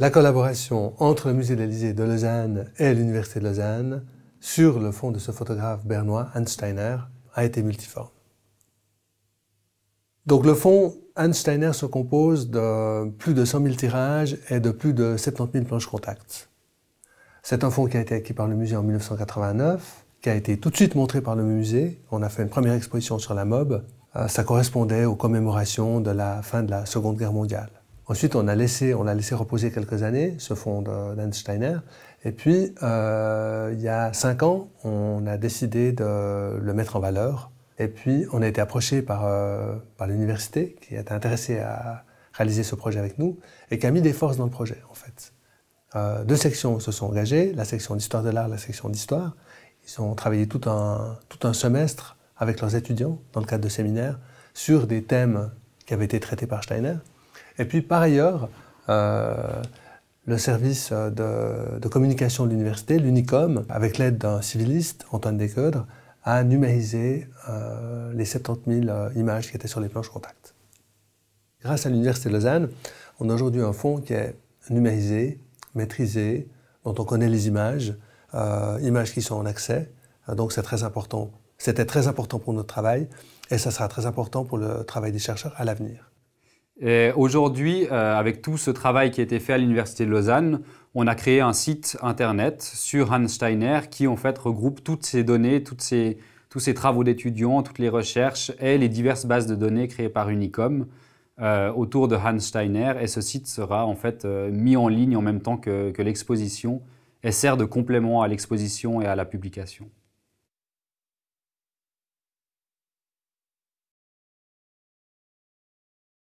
la collaboration entre le musée d'Élysée de Lausanne et l'Université de Lausanne sur le fond de ce photographe bernois, Hans Steiner, a été multiforme. Donc le fonds Hans Steiner se compose de plus de 100 000 tirages et de plus de 70 000 planches contact. C'est un fonds qui a été acquis par le musée en 1989, qui a été tout de suite montré par le musée. On a fait une première exposition sur la MOB. Euh, ça correspondait aux commémorations de la fin de la Seconde Guerre mondiale. Ensuite, on a laissé, l'a laissé reposer quelques années, ce fonds d'Einsteiner. Et puis, euh, il y a cinq ans, on a décidé de le mettre en valeur. Et puis, on a été approché par, euh, par l'université qui était intéressée à réaliser ce projet avec nous et qui a mis des forces dans le projet, en fait. Euh, deux sections se sont engagées, la section d'histoire de l'art, la section d'histoire. Ils ont travaillé tout un, tout un semestre avec leurs étudiants, dans le cadre de séminaires, sur des thèmes qui avaient été traités par Steiner. Et puis par ailleurs, euh, le service de, communication de l'université, l'UNICOM, avec l'aide d'un civiliste, Antoine Descoeudres, a numérisé euh, les 70 000 euh, images qui étaient sur les planches contact. Grâce à l'Université de Lausanne, on a aujourd'hui un fonds qui est numérisé, maîtrisé, dont on connaît les images, images qui sont en accès. donc c'est très important. C'était très important pour notre travail et ça sera très important pour le travail des chercheurs à l'avenir. Aujourd'hui, euh, avec tout ce travail qui a été fait à l'Université de Lausanne, on a créé un site internet sur Hans Steiner qui en fait regroupe toutes ces données, tous ces travaux d'étudiants, toutes les recherches et les diverses bases de données créées par Unicom euh, autour de Hans Steiner. Et ce site sera en fait euh, mis en ligne en même temps que l'exposition et sert de complément à l'exposition et à la publication.